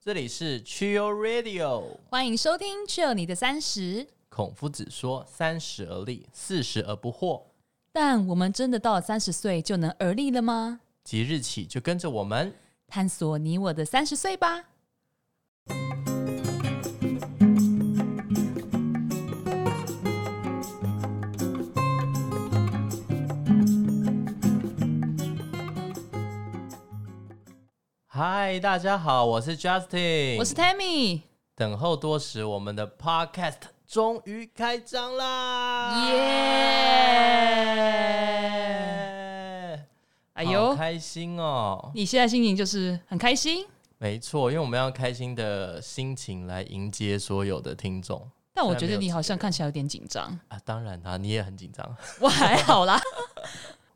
这里是 Chill Radio，欢迎收听《Chill 你的三十》。孔夫子说：“三十而立，四十而不惑。”但我们真的到了三十岁就能而立了吗？即日起就跟着我们探索你我的三十岁吧！嗨，大家好，我是 Justin，我是 Tammy。等候多时，我们的 Podcast 终于开张啦！耶！哎呦，开心哦！你现在心情就是很开心？没错，因为我们要开心的心情来迎接所有的听众。但我觉得你好像看起来有点紧张啊！当然啦，你也很紧张。我还好啦。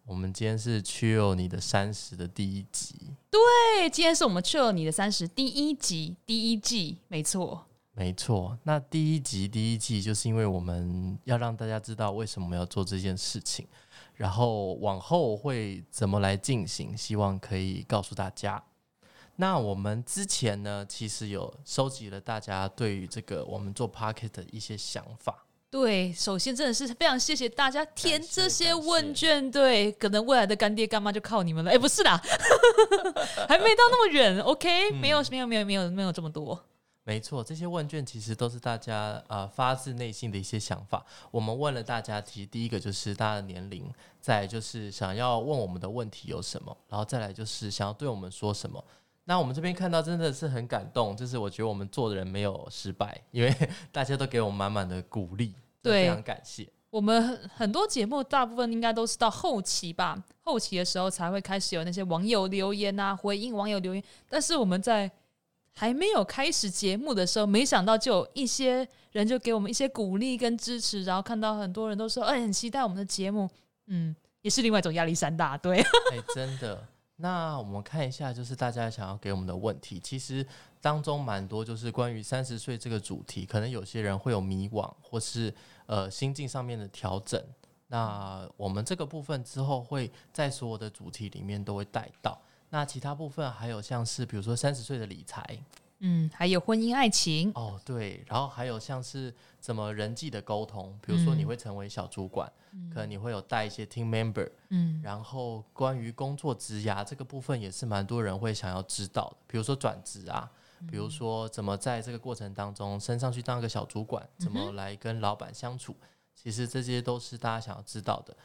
我们今天是 Chill 你的三十的第一集，对，今天是我们 Chill 你的三十第一集第一季，没错，没错。那第一集第一季就是因为我们要让大家知道为什么要做这件事情，然后往后会怎么来进行，希望可以告诉大家。那我们之前呢，其实有收集了大家对于这个我们做 p o c k e t 的一些想法。对，首先真的是非常谢谢大家填这些问卷。对，可能未来的干爹干妈就靠你们了。哎，不是啦，还没到那么远。OK，没有，没有，没有，没有，没有这么多。没错，这些问卷其实都是大家呃发自内心的一些想法。我们问了大家，其实第一个就是大家的年龄，再就是想要问我们的问题有什么，然后再来就是想要对我们说什么。那我们这边看到真的是很感动，就是我觉得我们做的人没有失败，因为 大家都给我们满满的鼓励。对，非常感谢。我们很很多节目，大部分应该都是到后期吧，后期的时候才会开始有那些网友留言啊，回应网友留言。但是我们在还没有开始节目的时候，没想到就有一些人就给我们一些鼓励跟支持，然后看到很多人都说，哎，很期待我们的节目。嗯，也是另外一种压力山大。对，哎，真的。那我们看一下，就是大家想要给我们的问题，其实当中蛮多，就是关于三十岁这个主题，可能有些人会有迷惘，或是呃心境上面的调整。那我们这个部分之后会在所有的主题里面都会带到。那其他部分还有像是比如说三十岁的理财。嗯，还有婚姻爱情哦，对，然后还有像是怎么人际的沟通，比如说你会成为小主管，可能你会有带一些 team member，嗯，然后关于工作职涯这个部分也是蛮多人会想要知道的，比如说转职啊，比如说怎么在这个过程当中升上去当一个小主管，怎么来跟老板相处，其实这些都是大家想要知道的。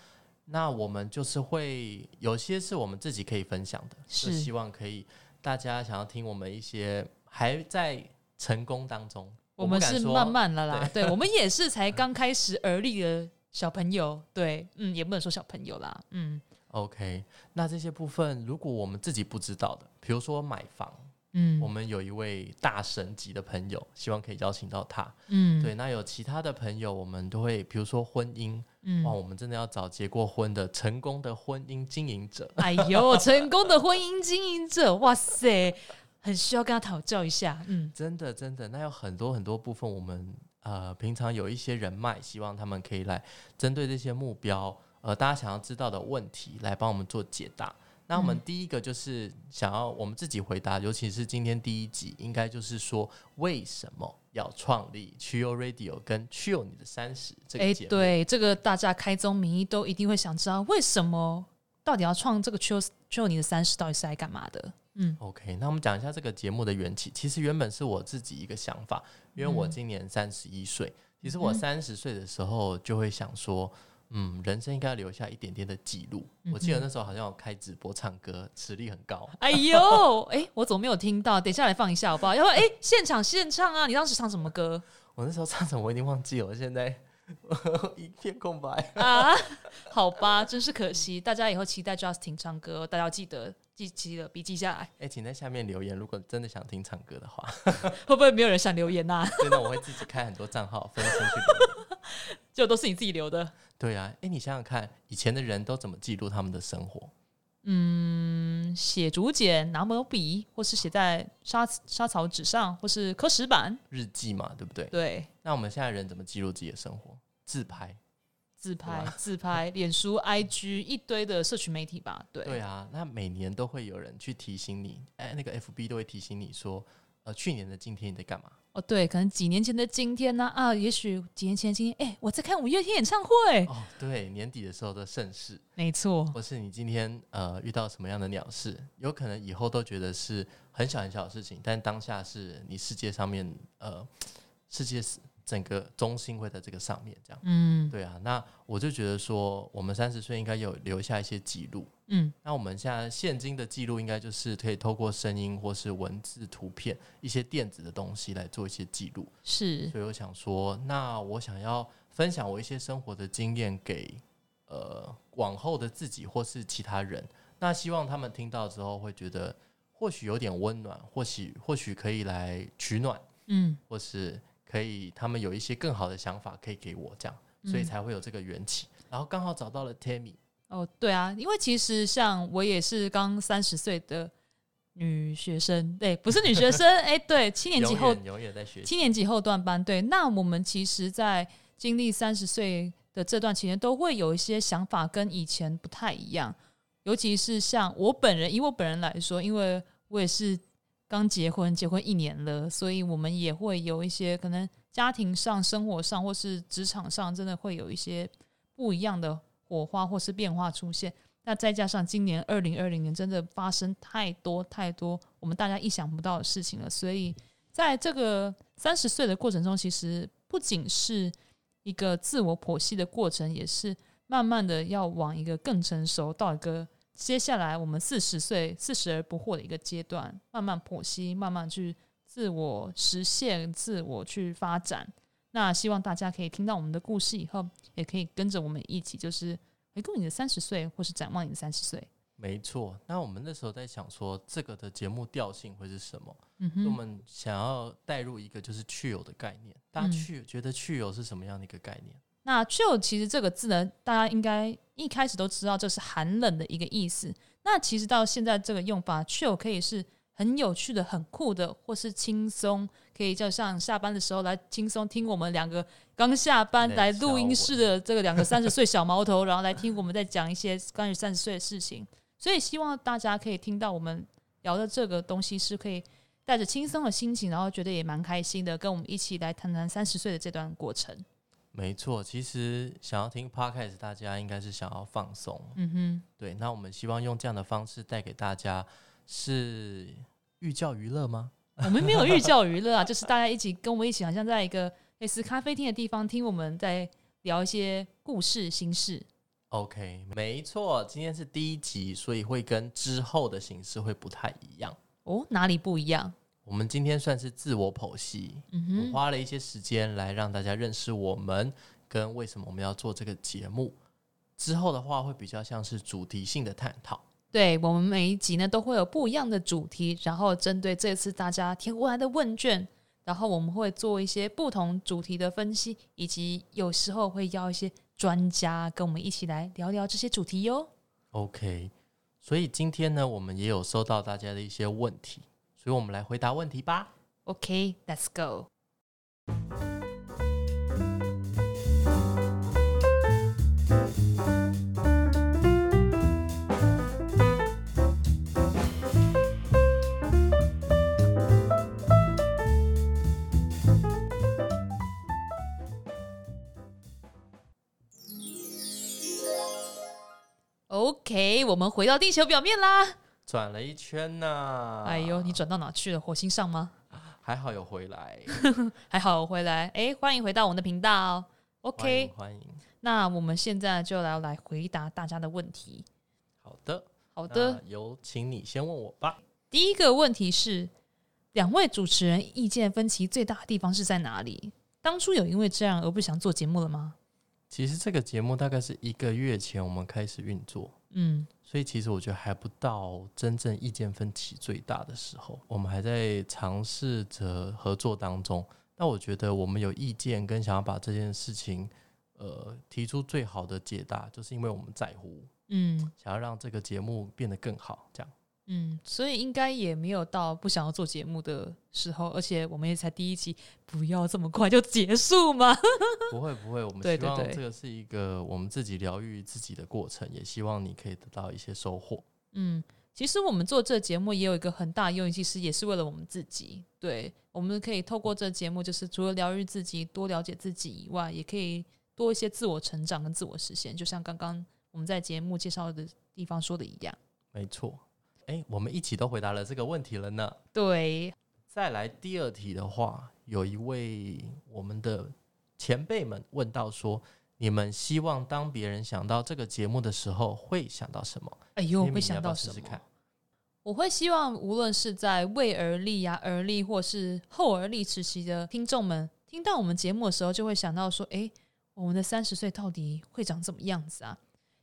那我们就是会有些是我们自己可以分享的，是希望可以大家想要听我们一些。还在成功当中，我们是慢慢的啦，对我们也是才 刚开始而立的小朋友，对，嗯，也不能说小朋友啦，嗯，OK，那这些部分如果我们自己不知道的，比如说买房。嗯，我们有一位大神级的朋友，希望可以邀请到他。嗯，对，那有其他的朋友，我们都会，比如说婚姻，嗯，哇，我们真的要找结过婚的成功的婚姻经营者。哎呦，成功的婚姻经营者，哇塞，很需要跟他讨教一下。嗯，真的真的，那有很多很多部分，我们呃平常有一些人脉，希望他们可以来针对这些目标，呃，大家想要知道的问题，来帮我们做解答。那我们第一个就是想要我们自己回答，尤其是今天第一集，应该就是说为什么要创立 Chill Radio 跟 Chill 你的三十这个节目？对，这个大家开宗明义都一定会想知道，为什么到底要创这个 Chill Chill 你的三十，到底是来干嘛的？嗯，OK，那我们讲一下这个节目的缘起。其实原本是我自己一个想法，因为我今年三十一岁，其实我三十岁的时候就会想说。嗯，人生应该要留下一点点的记录。我记得那时候好像有开直播唱歌，实力很高。哎呦，哎，我怎么没有听到？等一下来放一下好不好？要不哎，现场现唱啊！你当时唱什么歌？我那时候唱什么我已经忘记了，现在 一片空白啊！好吧，真是可惜。大家以后期待 Justin 唱歌，大家要记得记记了笔记下来。哎，请在下面留言，如果真的想听唱歌的话，会不会没有人想留言呐？真的，我会自己开很多账号分身去留。就都是你自己留的，对啊，哎，你想想看，以前的人都怎么记录他们的生活？嗯，写竹简，拿毛笔，或是写在沙沙草纸上，或是刻石板，日记嘛，对不对？对。那我们现在人怎么记录自己的生活？自拍，自拍，自拍，脸书、IG 一堆的社群媒体吧？对。对啊，那每年都会有人去提醒你，哎，那个 FB 都会提醒你说。呃，去年的今天你在干嘛？哦，对，可能几年前的今天呢？啊，也许几年前今天，哎，我在看五月天演唱会。哦，对，年底的时候的盛事，没错。或是你今天呃遇到什么样的鸟事，有可能以后都觉得是很小很小的事情，但当下是你世界上面呃世界是。整个中心会在这个上面，这样，嗯，对啊，那我就觉得说，我们三十岁应该有留下一些记录，嗯，那我们现在现今的记录应该就是可以透过声音或是文字、图片一些电子的东西来做一些记录，是，所以我想说，那我想要分享我一些生活的经验给呃往后的自己或是其他人，那希望他们听到之后会觉得或许有点温暖，或许或许可以来取暖，嗯，或是。可以，他们有一些更好的想法可以给我，这样，所以才会有这个缘起。然后刚好找到了 Tammy。哦，对啊，因为其实像我也是刚三十岁的女学生，对，不是女学生，哎，对，七年级后永远在学，七年级后段班。对，那我们其实，在经历三十岁的这段期间，都会有一些想法跟以前不太一样，尤其是像我本人，以我本人来说，因为我也是。刚结婚，结婚一年了，所以我们也会有一些可能家庭上、生活上或是职场上，真的会有一些不一样的火花或是变化出现。那再加上今年二零二零年，真的发生太多太多我们大家意想不到的事情了。所以在这个三十岁的过程中，其实不仅是一个自我剖析的过程，也是慢慢的要往一个更成熟到一个。接下来，我们四十岁四十而不惑的一个阶段，慢慢剖析，慢慢去自我实现、自我去发展。那希望大家可以听到我们的故事以后，也可以跟着我们一起，就是回顾你的三十岁，或是展望你的三十岁。没错。那我们那时候在想说，这个的节目调性会是什么？嗯哼。我们想要带入一个就是去游的概念。大家去觉得去游是什么样的一个概念？那 chill 其实这个字呢，大家应该一开始都知道这是寒冷的一个意思。那其实到现在这个用法，chill 可以是很有趣的、很酷的，或是轻松，可以就像下班的时候来轻松听我们两个刚下班来录音室的这个两个三十岁小毛头，然后来听我们在讲一些关于三十岁的事情。所以希望大家可以听到我们聊的这个东西，是可以带着轻松的心情，然后觉得也蛮开心的，跟我们一起来谈谈三十岁的这段过程。没错，其实想要听 podcast，大家应该是想要放松。嗯哼，对。那我们希望用这样的方式带给大家，是寓教于乐吗？我们没有寓教于乐啊，就是大家一起跟我们一起，好像在一个类似咖啡厅的地方，听我们在聊一些故事心事。OK，没错，今天是第一集，所以会跟之后的形式会不太一样。哦，哪里不一样？我们今天算是自我剖析，我花了一些时间来让大家认识我们，跟为什么我们要做这个节目。之后的话会比较像是主题性的探讨。对我们每一集呢都会有不一样的主题，然后针对这次大家填过来的问卷，然后我们会做一些不同主题的分析，以及有时候会邀一些专家跟我们一起来聊聊这些主题哟。OK，所以今天呢，我们也有收到大家的一些问题。所以我们来回答问题吧。OK，Let's go。OK，我们回到地球表面啦。转了一圈呢，哎呦，你转到哪去了？火星上吗？还好有回来，还好有回来。哎，欢迎回到我们的频道。OK，欢迎。那我们现在就来来回答大家的问题。好的，好的，有请你先问我吧。第一个问题是，两位主持人意见分歧最大的地方是在哪里？当初有因为这样而不想做节目了吗？其实这个节目大概是一个月前我们开始运作。嗯。所以其实我觉得还不到真正意见分歧最大的时候，我们还在尝试着合作当中。那我觉得我们有意见跟想要把这件事情，呃，提出最好的解答，就是因为我们在乎，嗯，想要让这个节目变得更好，这样。嗯，所以应该也没有到不想要做节目的时候，而且我们也才第一集，不要这么快就结束嘛。不会不会，我们希望这个是一个我们自己疗愈自己的过程，也希望你可以得到一些收获。嗯，其实我们做这节目也有一个很大的用意，其实也是为了我们自己。对，我们可以透过这节目，就是除了疗愈自己、多了解自己以外，也可以多一些自我成长跟自我实现。就像刚刚我们在节目介绍的地方说的一样。没错。哎，我们一起都回答了这个问题了呢。对。再来第二题的话，有一位我们的前辈们问到说。你们希望当别人想到这个节目的时候，会想到什么？哎呦，会想到什么？我会希望，无论是在未而立呀、而立，或是后而立时期的听众们，听到我们节目的时候，就会想到说：“哎，我们的三十岁到底会长怎么样子啊？”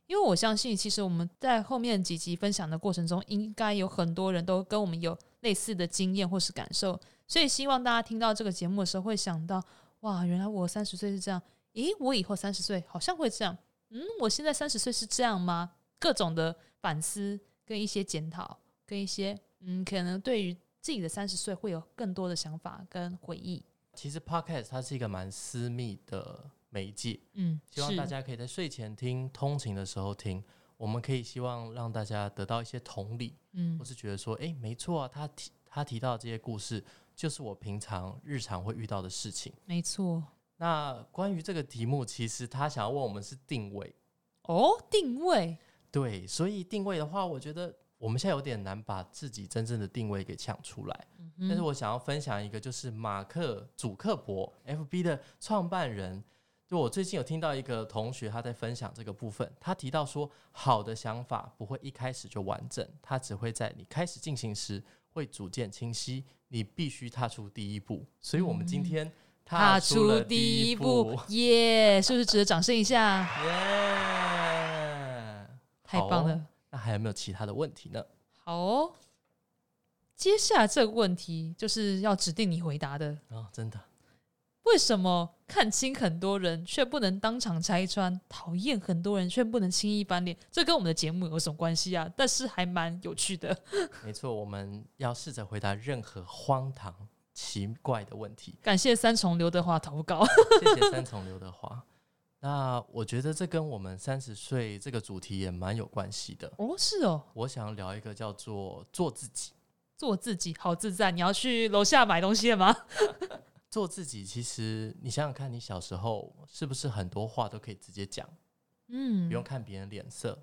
因为我相信，其实我们在后面几集分享的过程中，应该有很多人都跟我们有类似的经验或是感受，所以希望大家听到这个节目的时候，会想到：“哇，原来我三十岁是这样。”咦，我以后三十岁好像会这样。嗯，我现在三十岁是这样吗？各种的反思跟一些检讨，跟一些嗯，可能对于自己的三十岁会有更多的想法跟回忆。其实 Podcast 它是一个蛮私密的媒介，嗯，希望大家可以在睡前听、通勤的时候听。我们可以希望让大家得到一些同理，嗯，或是觉得说，哎，没错啊，他提他提到这些故事，就是我平常日常会遇到的事情，没错。那关于这个题目，其实他想要问我们是定位。哦，定位。对，所以定位的话，我觉得我们现在有点难把自己真正的定位给抢出来。但是我想要分享一个，就是马克祖克伯 FB 的创办人，就我最近有听到一个同学他在分享这个部分，他提到说，好的想法不会一开始就完整，它只会在你开始进行时会逐渐清晰，你必须踏出第一步。所以我们今天。踏出第一步，耶！是不是值得掌声一下？耶！太棒了。那还有没有其他的问题呢？好哦，接下来这个问题就是要指定你回答的哦，真的？为什么看清很多人却不能当场拆穿，讨厌很多人却不能轻易翻脸？这跟我们的节目有什么关系啊？但是还蛮有趣的。没错，我们要试着回答任何荒唐。奇怪的问题。感谢三重刘德华投稿，谢谢三重刘德华。那我觉得这跟我们三十岁这个主题也蛮有关系的。哦，是哦。我想聊一个叫做做自己，做自己好自在。你要去楼下买东西了吗？做自己，其实你想想看，你小时候是不是很多话都可以直接讲？嗯，不用看别人脸色。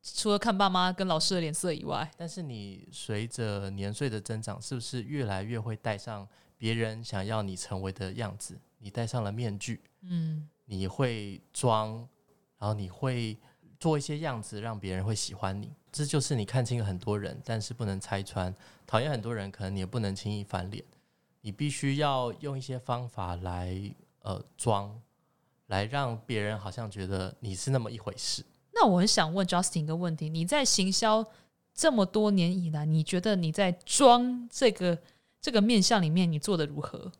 除了看爸妈跟老师的脸色以外，但是你随着年岁的增长，是不是越来越会戴上别人想要你成为的样子？你戴上了面具，嗯，你会装，然后你会做一些样子，让别人会喜欢你。这就是你看清了很多人，但是不能拆穿；讨厌很多人，可能你也不能轻易翻脸。你必须要用一些方法来呃装，来让别人好像觉得你是那么一回事。那我很想问 Justin 一个问题：你在行销这么多年以来，你觉得你在装这个这个面相里面，你做的如何？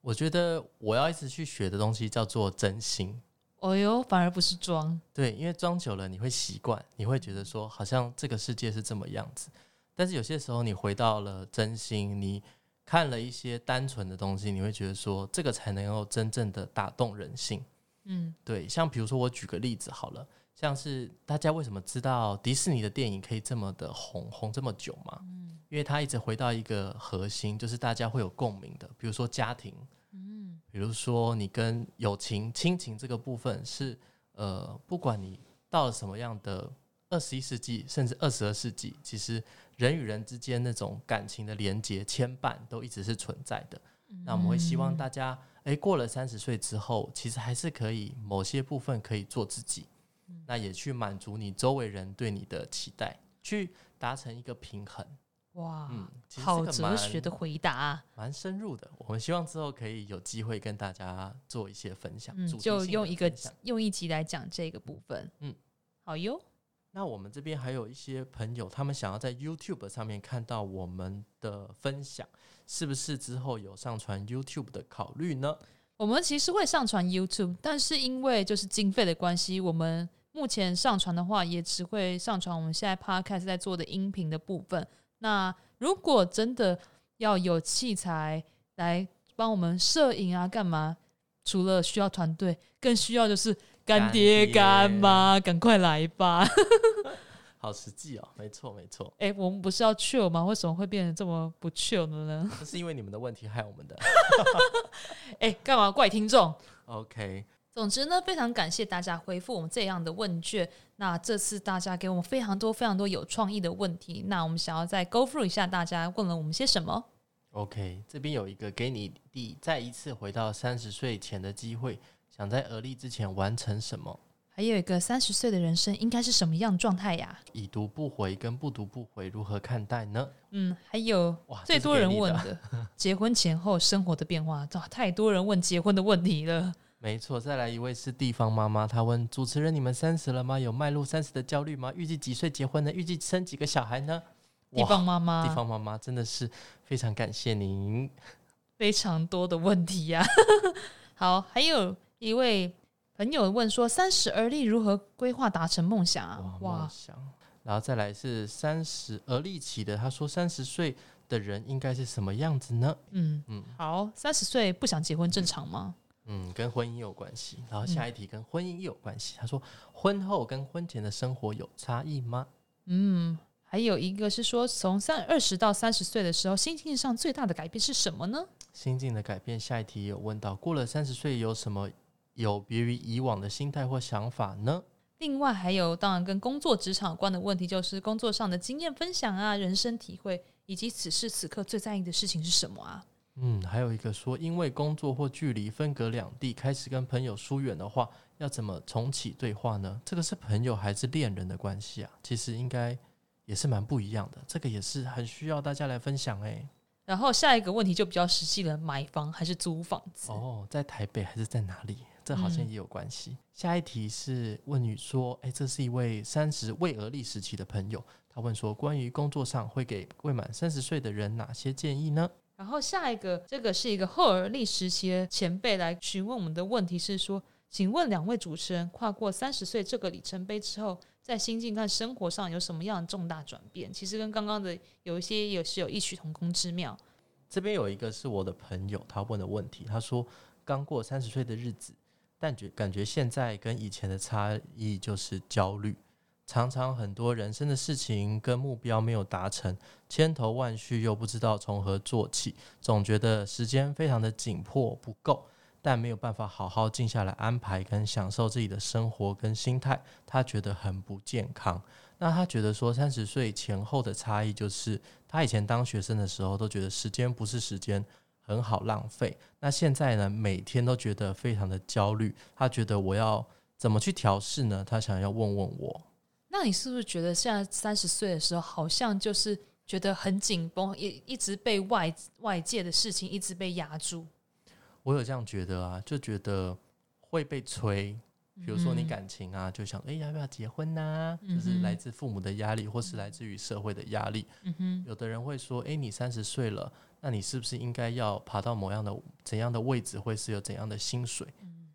我觉得我要一直去学的东西叫做真心。哦哟，反而不是装。对，因为装久了你会习惯，你会觉得说好像这个世界是这么样子。但是有些时候你回到了真心，你看了一些单纯的东西，你会觉得说这个才能够真正的打动人性。嗯，对。像比如说我举个例子好了。像是大家为什么知道迪士尼的电影可以这么的红红这么久嘛？嗯，因为它一直回到一个核心，就是大家会有共鸣的，比如说家庭，嗯，比如说你跟友情、亲情这个部分是呃，不管你到了什么样的二十一世纪，甚至二十二世纪，其实人与人之间那种感情的连接、牵绊都一直是存在的。那我们会希望大家，哎，过了三十岁之后，其实还是可以某些部分可以做自己。那也去满足你周围人对你的期待，去达成一个平衡。哇，嗯，好哲学的回答，蛮深入的。我们希望之后可以有机会跟大家做一些分享，就用一个用一集来讲这个部分。嗯，好哟。那我们这边还有一些朋友，他们想要在 YouTube 上面看到我们的分享，是不是之后有上传 YouTube 的考虑呢？我们其实会上传 YouTube，但是因为就是经费的关系，我们目前上传的话，也只会上传我们现在 Podcast 在做的音频的部分。那如果真的要有器材来帮我们摄影啊，干嘛？除了需要团队，更需要就是干爹干妈，赶快来吧！好实际哦，没错没错。哎，我们不是要 chill 吗？为什么会变得这么不 chill 的呢？这是因为你们的问题害我们的。哎，干嘛怪听众？OK。总之呢，非常感谢大家回复我们这样的问卷。那这次大家给我们非常多非常多有创意的问题，那我们想要再 go through 一下大家问了我们些什么。OK，这边有一个给你第再一次回到三十岁前的机会，想在而立之前完成什么？还有一个三十岁的人生应该是什么样状态呀？已读不回跟不读不回如何看待呢？嗯，还有哇最多人问的 结婚前后生活的变化，哇，太多人问结婚的问题了。没错，再来一位是地方妈妈，她问主持人：“你们三十了吗？有迈入三十的焦虑吗？预计几岁结婚呢？预计生几个小孩呢？”地方妈妈，地方妈妈真的是非常感谢您，非常多的问题呀。好，还有一位朋友问说：“三十而立如何规划达成梦想啊？”哇，想，然后再来是三十而立起的，他说：“三十岁的人应该是什么样子呢？”嗯嗯，好，三十岁不想结婚正常吗？嗯，跟婚姻有关系。然后下一题跟婚姻有关系。他说，婚后跟婚前的生活有差异吗？嗯，还有一个是说，从三二十到三十岁的时候，心境上最大的改变是什么呢？心境的改变，下一题有问到，过了三十岁有什么有别于以往的心态或想法呢？另外还有，当然跟工作职场有关的问题，就是工作上的经验分享啊，人生体会，以及此时此刻最在意的事情是什么啊？嗯，还有一个说，因为工作或距离分隔两地，开始跟朋友疏远的话，要怎么重启对话呢？这个是朋友还是恋人的关系啊？其实应该也是蛮不一样的，这个也是很需要大家来分享诶。然后下一个问题就比较实际了，买房还是租房子？哦，在台北还是在哪里？这好像也有关系。下一题是问你说，哎，这是一位三十未而立时期的朋友，他问说，关于工作上会给未满三十岁的人哪些建议呢？然后下一个，这个是一个后而立时期的前辈来询问我们的问题是说，请问两位主持人跨过三十岁这个里程碑之后，在心境和生活上有什么样的重大转变？其实跟刚刚的有一些也是有异曲同工之妙。这边有一个是我的朋友，他问的问题，他说刚过三十岁的日子，但觉感觉现在跟以前的差异就是焦虑。常常很多人生的事情跟目标没有达成，千头万绪又不知道从何做起，总觉得时间非常的紧迫不够，但没有办法好好静下来安排跟享受自己的生活跟心态，他觉得很不健康。那他觉得说三十岁前后的差异就是，他以前当学生的时候都觉得时间不是时间，很好浪费。那现在呢，每天都觉得非常的焦虑。他觉得我要怎么去调试呢？他想要问问我。那你是不是觉得现在三十岁的时候，好像就是觉得很紧绷，一一直被外外界的事情一直被压住？我有这样觉得啊，就觉得会被催。比如说你感情啊，就想哎要不要结婚呐？就是来自父母的压力，或是来自于社会的压力。有的人会说，哎，你三十岁了，那你是不是应该要爬到某样的怎样的位置，会是有怎样的薪水？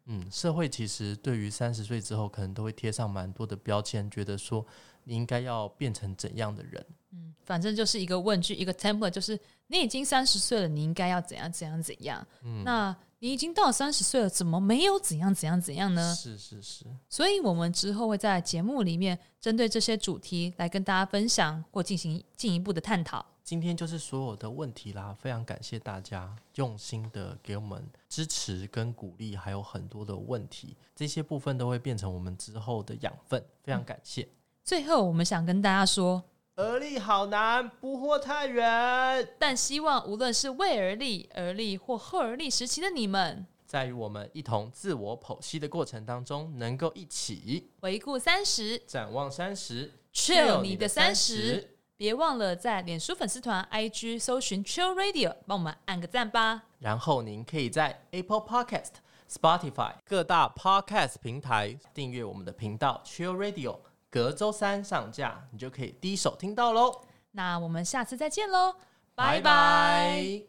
嗯，社会其实对于三十岁之后，可能都会贴上蛮多的标签，觉得说你应该要变成怎样的人。嗯，反正就是一个问句，一个 template，就是你已经三十岁了，你应该要怎样怎样怎样。嗯，那你已经到三十岁了，怎么没有怎样怎样怎样呢？是是是。所以我们之后会在节目里面针对这些主题来跟大家分享或进行进一步的探讨。今天就是所有的问题啦，非常感谢大家用心的给我们支持跟鼓励，还有很多的问题，这些部分都会变成我们之后的养分，非常感谢。最后，我们想跟大家说，而立好难，不惑太远，但希望无论是为而立、而立或后而立时期的你们，在与我们一同自我剖析的过程当中，能够一起回顾三十，展望三十，chill 你的三十。别忘了在脸书粉丝团、IG 搜寻 Chill Radio，帮我们按个赞吧。然后您可以在 Apple Podcast、Spotify 各大 Podcast 平台订阅我们的频道 Chill Radio，隔周三上架，你就可以第一首听到喽。那我们下次再见喽，拜拜。